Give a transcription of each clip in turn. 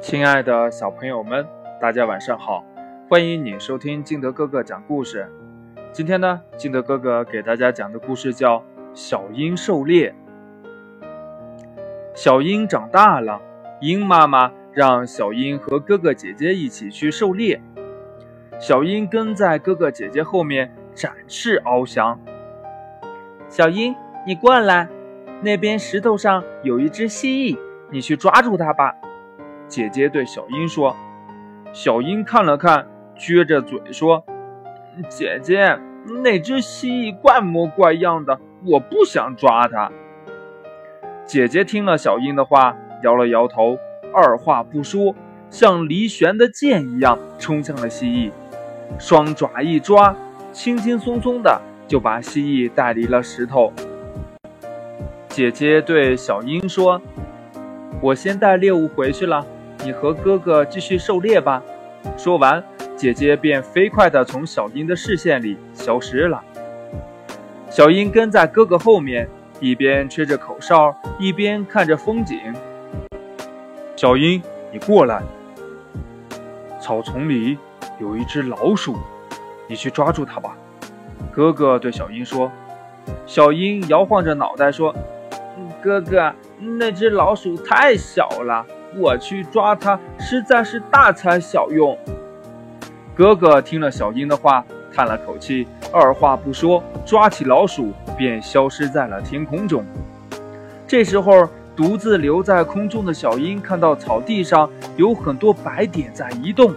亲爱的小朋友们，大家晚上好！欢迎你收听金德哥哥讲故事。今天呢，金德哥哥给大家讲的故事叫《小鹰狩猎》。小鹰长大了，鹰妈妈让小鹰和哥哥姐姐一起去狩猎。小鹰跟在哥哥姐姐后面展翅翱翔。小鹰，你过来，那边石头上有一只蜥蜴，你去抓住它吧。姐姐对小英说：“小英看了看，撅着嘴说：‘姐姐，那只蜥蜴怪模怪样的，我不想抓它。’”姐姐听了小英的话，摇了摇头，二话不说，像离弦的箭一样冲向了蜥蜴，双爪一抓，轻轻松松的就把蜥蜴带离了石头。姐姐对小英说：“我先带猎物回去了。”你和哥哥继续狩猎吧。说完，姐姐便飞快地从小英的视线里消失了。小英跟在哥哥后面，一边吹着口哨，一边看着风景。小英，你过来。草丛里有一只老鼠，你去抓住它吧。哥哥对小英说。小英摇晃着脑袋说：“哥哥，那只老鼠太小了。”我去抓它，实在是大材小用。哥哥听了小英的话，叹了口气，二话不说，抓起老鼠便消失在了天空中。这时候，独自留在空中的小英看到草地上有很多白点在移动，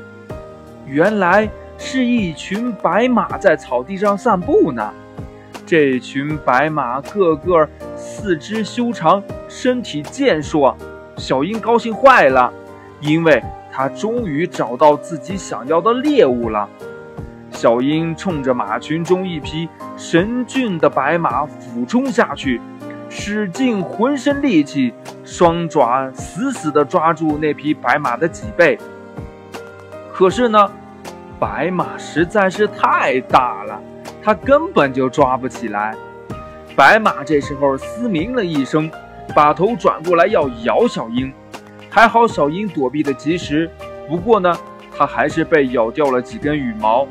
原来是一群白马在草地上散步呢。这群白马个个四肢修长，身体健硕。小鹰高兴坏了，因为它终于找到自己想要的猎物了。小鹰冲着马群中一匹神俊的白马俯冲下去，使尽浑身力气，双爪死死地抓住那匹白马的脊背。可是呢，白马实在是太大了，它根本就抓不起来。白马这时候嘶鸣了一声。把头转过来要咬小鹰，还好小鹰躲避的及时。不过呢，它还是被咬掉了几根羽毛。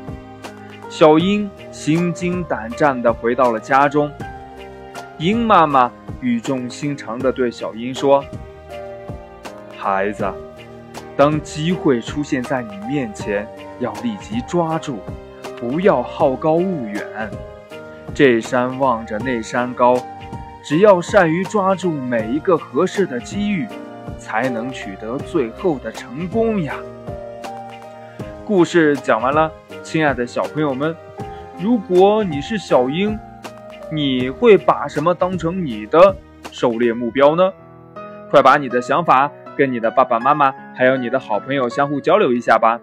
小鹰心惊胆战地回到了家中。鹰妈妈语重心长地对小鹰说：“孩子，当机会出现在你面前，要立即抓住，不要好高骛远。这山望着那山高。”只要善于抓住每一个合适的机遇，才能取得最后的成功呀。故事讲完了，亲爱的小朋友们，如果你是小鹰，你会把什么当成你的狩猎目标呢？快把你的想法跟你的爸爸妈妈还有你的好朋友相互交流一下吧。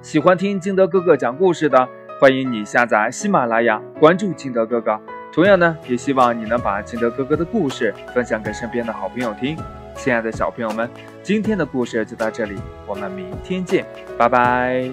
喜欢听金德哥哥讲故事的，欢迎你下载喜马拉雅，关注金德哥哥。同样呢，也希望你能把金德哥哥的故事分享给身边的好朋友听。亲爱的小朋友们，今天的故事就到这里，我们明天见，拜拜。